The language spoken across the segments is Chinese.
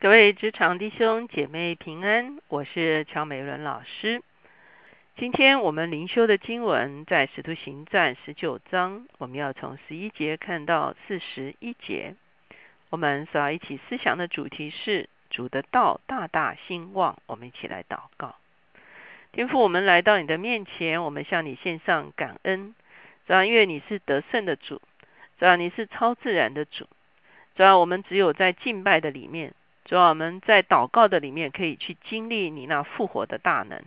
各位职场弟兄姐妹平安，我是乔美伦老师。今天我们灵修的经文在使徒行传十九章，我们要从十一节看到四十一节。我们所要一起思想的主题是主的道大大兴旺。我们一起来祷告，天父，我们来到你的面前，我们向你献上感恩。主要因为你是得胜的主，主要你是超自然的主，主要我们只有在敬拜的里面。主要我们在祷告的里面可以去经历你那复活的大能，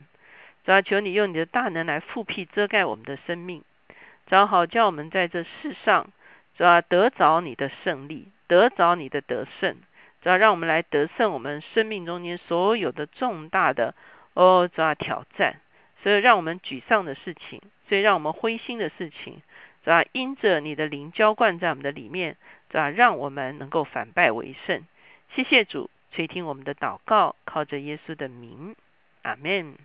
主要求你用你的大能来复辟遮盖我们的生命，主要好叫我们在这世上，主要得着你的胜利，得着你的得胜，主要让我们来得胜我们生命中间所有的重大的哦，主要挑战，所以让我们沮丧的事情，所以让我们灰心的事情，主要因着你的灵浇灌在我们的里面，主要让我们能够反败为胜。谢谢主。垂听我们的祷告，靠着耶稣的名，阿门。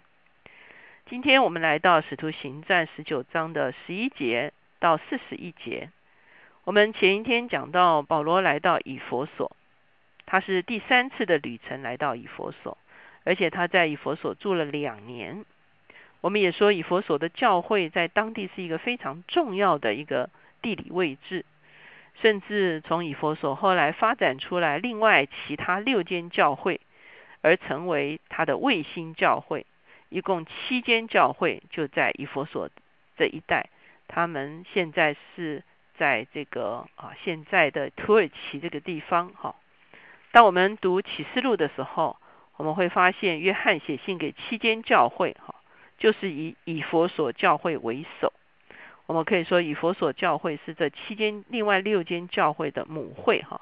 今天我们来到使徒行传十九章的十一节到四十一节。我们前一天讲到保罗来到以佛所，他是第三次的旅程来到以佛所，而且他在以佛所住了两年。我们也说以佛所的教会在当地是一个非常重要的一个地理位置。甚至从以佛所后来发展出来另外其他六间教会，而成为他的卫星教会，一共七间教会就在以佛所这一带。他们现在是在这个啊现在的土耳其这个地方。哈，当我们读启示录的时候，我们会发现约翰写信给七间教会，哈，就是以以佛所教会为首。我们可以说，以佛所教会是这七间另外六间教会的母会哈。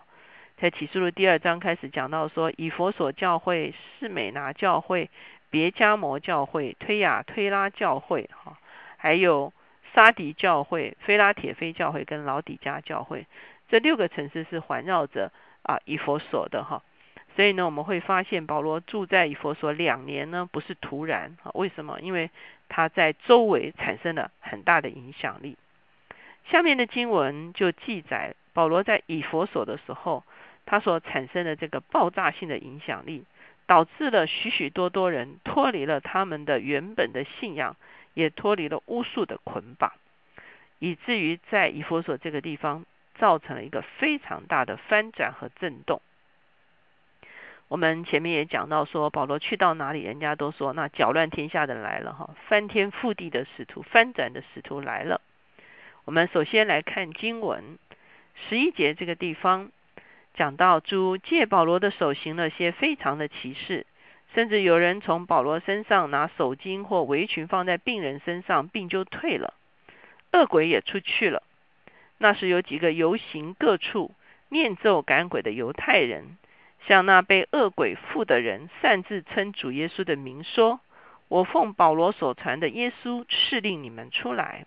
在启示录第二章开始讲到说，以佛所教会、士美拿教会、别加摩教会、推雅推拉教会哈，还有沙迪教会、菲拉铁菲教会跟老底加教会，这六个城市是环绕着啊以佛所的哈。所以呢，我们会发现保罗住在以佛所两年呢，不是突然啊？为什么？因为他在周围产生了很大的影响力。下面的经文就记载保罗在以佛所的时候，他所产生的这个爆炸性的影响力，导致了许许多多人脱离了他们的原本的信仰，也脱离了巫术的捆绑，以至于在以佛所这个地方造成了一个非常大的翻转和震动。我们前面也讲到说，保罗去到哪里，人家都说那搅乱天下的来了哈，翻天覆地的使徒，翻转的使徒来了。我们首先来看经文十一节这个地方，讲到主借保罗的手行了些非常的奇事，甚至有人从保罗身上拿手巾或围裙放在病人身上，病就退了，恶鬼也出去了。那是有几个游行各处念咒赶鬼的犹太人。向那被恶鬼附的人，擅自称主耶稣的名，说：“我奉保罗所传的耶稣敕令你们出来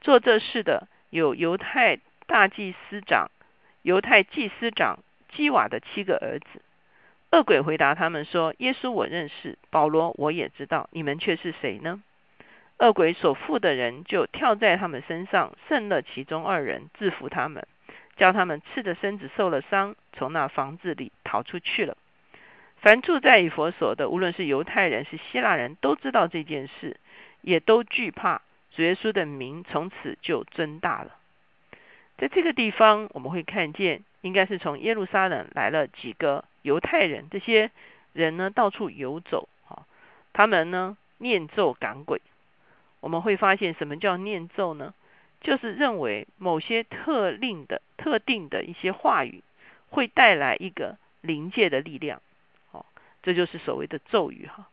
做这事的，有犹太大祭司长、犹太祭司长基瓦的七个儿子。”恶鬼回答他们说：“耶稣我认识，保罗我也知道，你们却是谁呢？”恶鬼所附的人就跳在他们身上，胜了其中二人，制服他们。叫他们赤着身子受了伤，从那房子里逃出去了。凡住在以佛所的，无论是犹太人是希腊人，都知道这件事，也都惧怕主耶稣的名，从此就增大了。在这个地方，我们会看见，应该是从耶路撒冷来了几个犹太人，这些人呢到处游走，啊，他们呢念咒赶鬼。我们会发现，什么叫念咒呢？就是认为某些特令的、特定的一些话语会带来一个灵界的力量，哦，这就是所谓的咒语哈。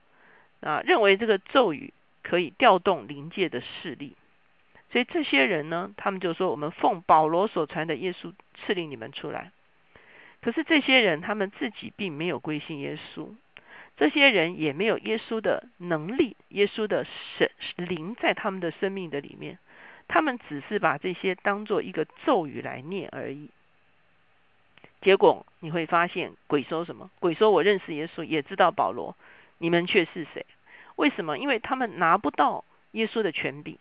啊，认为这个咒语可以调动灵界的势力，所以这些人呢，他们就说：“我们奉保罗所传的耶稣赐令你们出来。”可是这些人他们自己并没有归信耶稣，这些人也没有耶稣的能力、耶稣的神灵在他们的生命的里面。他们只是把这些当做一个咒语来念而已，结果你会发现，鬼说什么？鬼说我认识耶稣，也知道保罗，你们却是谁？为什么？因为他们拿不到耶稣的权柄，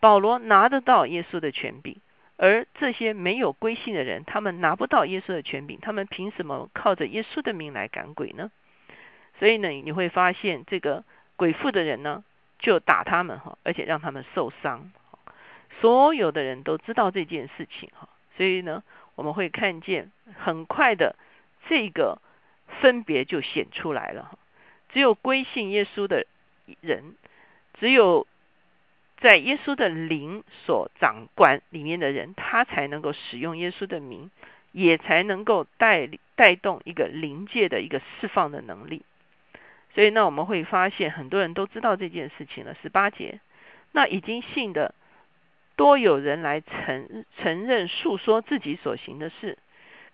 保罗拿得到耶稣的权柄，而这些没有归信的人，他们拿不到耶稣的权柄，他们凭什么靠着耶稣的名来赶鬼呢？所以呢，你会发现这个鬼附的人呢，就打他们哈，而且让他们受伤。所有的人都知道这件事情哈，所以呢，我们会看见很快的这个分别就显出来了。只有归信耶稣的人，只有在耶稣的灵所掌管里面的人，他才能够使用耶稣的名，也才能够带带动一个灵界的一个释放的能力。所以呢，我们会发现很多人都知道这件事情了。十八节，那已经信的多有人来承承认诉说自己所行的事，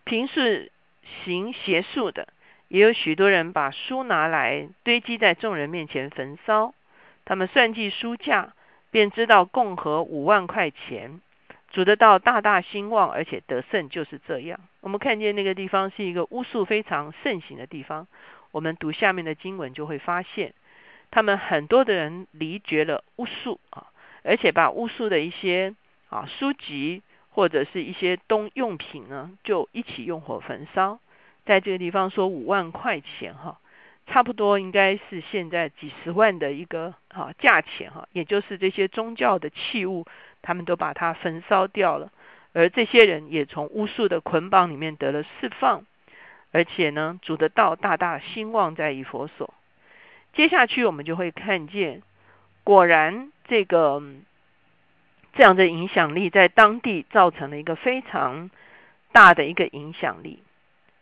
平时行邪术的。也有许多人把书拿来堆积在众人面前焚烧，他们算计书价，便知道共和五万块钱，主得到大大兴旺，而且得胜就是这样。我们看见那个地方是一个巫术非常盛行的地方。我们读下面的经文就会发现，他们很多的人离绝了巫术啊，而且把巫术的一些啊书籍或者是一些东用品呢，就一起用火焚烧。在这个地方说五万块钱哈，差不多应该是现在几十万的一个哈价钱哈，也就是这些宗教的器物，他们都把它焚烧掉了，而这些人也从巫术的捆绑里面得了释放，而且呢，主的道大大兴旺在以佛所。接下去我们就会看见，果然这个这样的影响力在当地造成了一个非常大的一个影响力。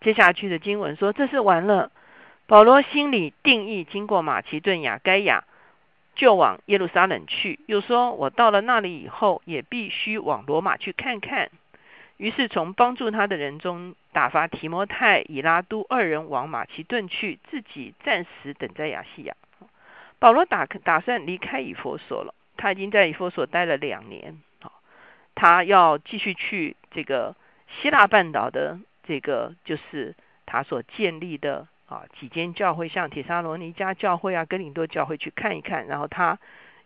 接下去的经文说：“这是完了。”保罗心里定义，经过马其顿、雅该亚，就往耶路撒冷去。又说：“我到了那里以后，也必须往罗马去看看。”于是从帮助他的人中打发提摩太、以拉都二人往马其顿去，自己暂时等在亚细亚。保罗打打算离开以佛所了。他已经在以佛所待了两年。他要继续去这个希腊半岛的。这个就是他所建立的啊几间教会，像铁沙罗尼加教会啊、哥林多教会去看一看，然后他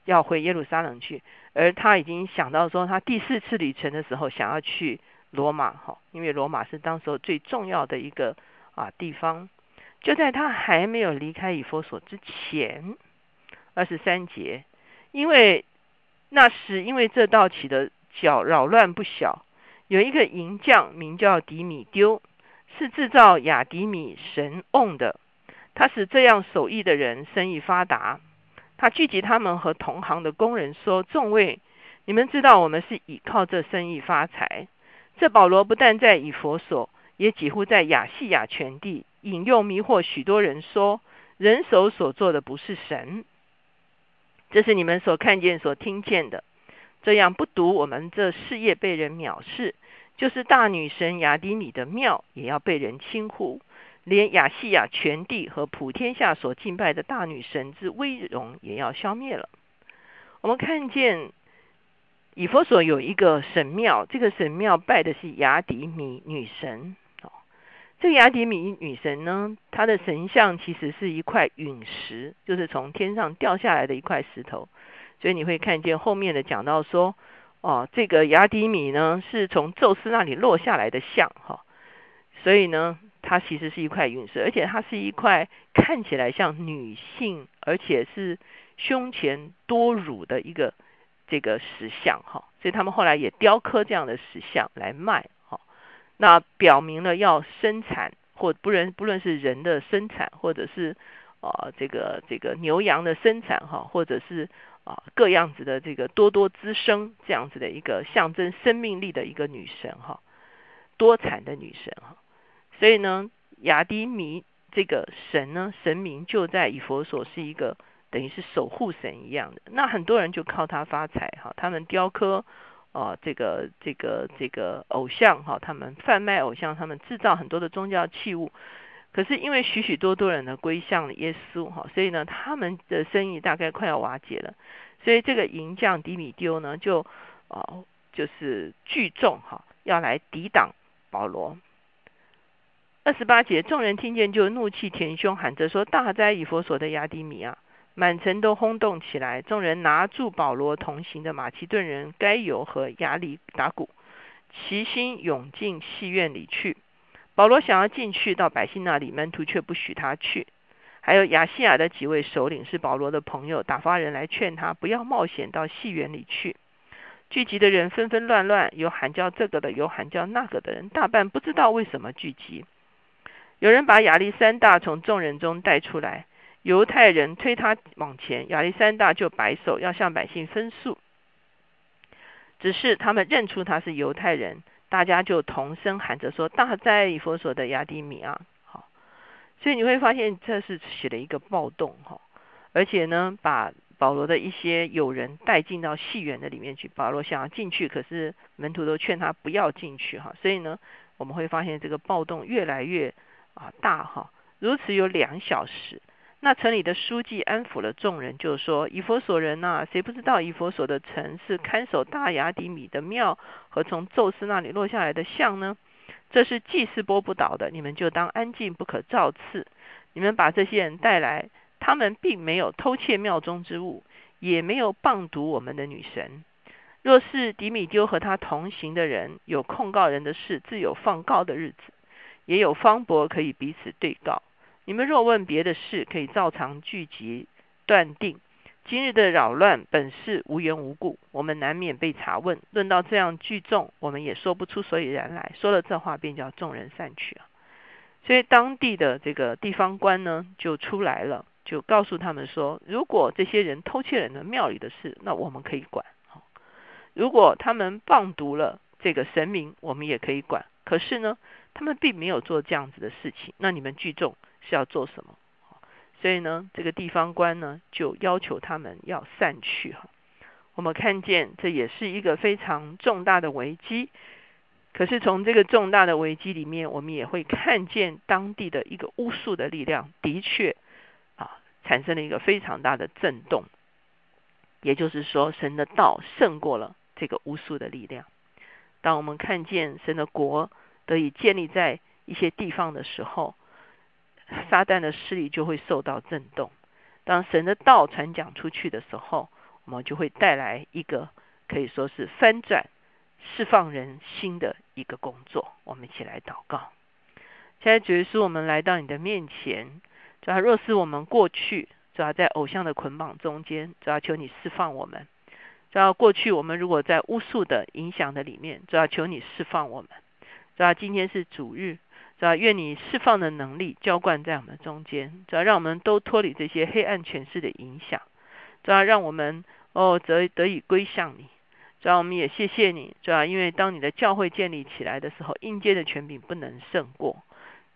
要回耶路撒冷去，而他已经想到说，他第四次旅程的时候想要去罗马哈，因为罗马是当时候最重要的一个啊地方。就在他还没有离开以弗所之前，二十三节，因为那时因为这道起的搅扰乱不小。有一个银匠名叫迪米丢，是制造雅迪米神瓮的。他使这样手艺的人生意发达。他聚集他们和同行的工人说：“众位，你们知道我们是倚靠这生意发财。这保罗不但在以佛所，也几乎在亚细亚全地引诱迷惑许多人，说人手所做的不是神。这是你们所看见、所听见的。这样不独我们这事业被人藐视。”就是大女神雅迪米的庙也要被人轻忽，连亚细亚全地和普天下所敬拜的大女神之威荣也要消灭了。我们看见以佛所有一个神庙，这个神庙拜的是雅迪米女神。这个雅迪米女神呢，她的神像其实是一块陨石，就是从天上掉下来的一块石头。所以你会看见后面的讲到说。哦，这个雅迪米呢，是从宙斯那里落下来的像哈，所以呢，它其实是一块陨石，而且它是一块看起来像女性，而且是胸前多乳的一个这个石像哈，所以他们后来也雕刻这样的石像来卖，那表明了要生产或不论不论是人的生产，或者是啊这个这个牛羊的生产哈，或者是。啊，各样子的这个多多滋生，这样子的一个象征生命力的一个女神哈，多产的女神哈，所以呢，雅迪米这个神呢，神明就在以佛所是一个等于是守护神一样的，那很多人就靠他发财哈，他们雕刻啊这个这个这个偶像哈，他们贩卖偶像，他们制造很多的宗教器物。可是因为许许多多人呢归向了耶稣哈，所以呢他们的生意大概快要瓦解了。所以这个银匠迪米丢呢就啊就是聚众哈要来抵挡保罗。二十八节，众人听见就怒气填胸，喊着说：“大哉以佛所的亚迪米啊！”满城都轰动起来。众人拿住保罗同行的马其顿人该犹和亚里打鼓，齐心涌进戏院里去。保罗想要进去到百姓那里，门徒却不许他去。还有亚细亚的几位首领是保罗的朋友，打发人来劝他不要冒险到戏园里去。聚集的人纷纷乱乱，有喊叫这个的，有喊叫那个的人，大半不知道为什么聚集。有人把亚历山大从众人中带出来，犹太人推他往前，亚历山大就摆手要向百姓分诉。只是他们认出他是犹太人，大家就同声喊着说：“大在以佛所的亚迪米啊！”好，所以你会发现这是起了一个暴动哈，而且呢，把。保罗的一些友人带进到戏园的里面去，保罗想要进去，可是门徒都劝他不要进去哈。所以呢，我们会发现这个暴动越来越啊大哈。如此有两小时，那城里的书记安抚了众人，就说：以佛所人呐，谁不知道以佛所的城是看守大雅底米的庙和从宙斯那里落下来的像呢？这是祭司波不倒的，你们就当安静，不可造次。你们把这些人带来。他们并没有偷窃庙中之物，也没有谤读我们的女神。若是迪米丢和他同行的人有控告人的事，自有放告的日子，也有方伯可以彼此对告。你们若问别的事，可以照常聚集，断定今日的扰乱本是无缘无故，我们难免被查问。论到这样聚众，我们也说不出所以然来。说了这话，便叫众人散去啊。所以当地的这个地方官呢，就出来了。就告诉他们说，如果这些人偷窃人的庙里的事，那我们可以管；如果他们谤读了这个神明，我们也可以管。可是呢，他们并没有做这样子的事情，那你们聚众是要做什么？所以呢，这个地方官呢，就要求他们要散去。哈，我们看见这也是一个非常重大的危机。可是从这个重大的危机里面，我们也会看见当地的一个巫术的力量，的确啊。产生了一个非常大的震动，也就是说，神的道胜过了这个巫术的力量。当我们看见神的国得以建立在一些地方的时候，撒旦的势力就会受到震动。当神的道传讲出去的时候，我们就会带来一个可以说是翻转、释放人心的一个工作。我们一起来祷告。现在主耶稣，我们来到你的面前。主要若是我们过去，主要在偶像的捆绑中间，主要求你释放我们；主要过去我们如果在巫术的影响的里面，主要求你释放我们；主要今天是主日，主要愿你释放的能力浇灌在我们中间，主要让我们都脱离这些黑暗权势的影响；主要让我们哦得得以归向你；主要我们也谢谢你；主要因为当你的教会建立起来的时候，阴间的权柄不能胜过。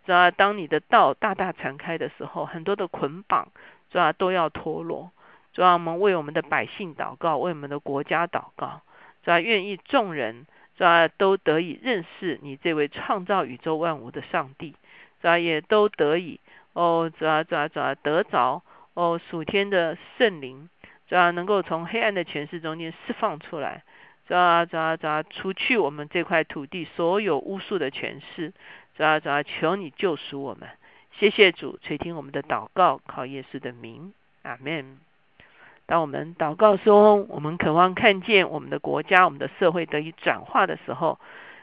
主要当你的道大大传开的时候，很多的捆绑，主要都要脱落。主要我们为我们的百姓祷告，为我们的国家祷告。主要愿意众人，主要都得以认识你这位创造宇宙万物的上帝。主要也都得以哦，主要主要主要得着哦属天的圣灵，主要能够从黑暗的权势中间释放出来。主要主要主要除去我们这块土地所有巫术的权势。主要主要求你救赎我们，谢谢主垂听我们的祷告，靠耶稣的名，阿门。当我们祷告说，我们渴望看见我们的国家、我们的社会得以转化的时候，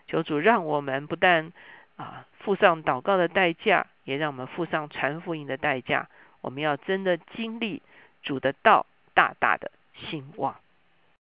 求主让我们不但啊付上祷告的代价，也让我们付上传福音的代价。我们要真的经历主的道大大的兴旺。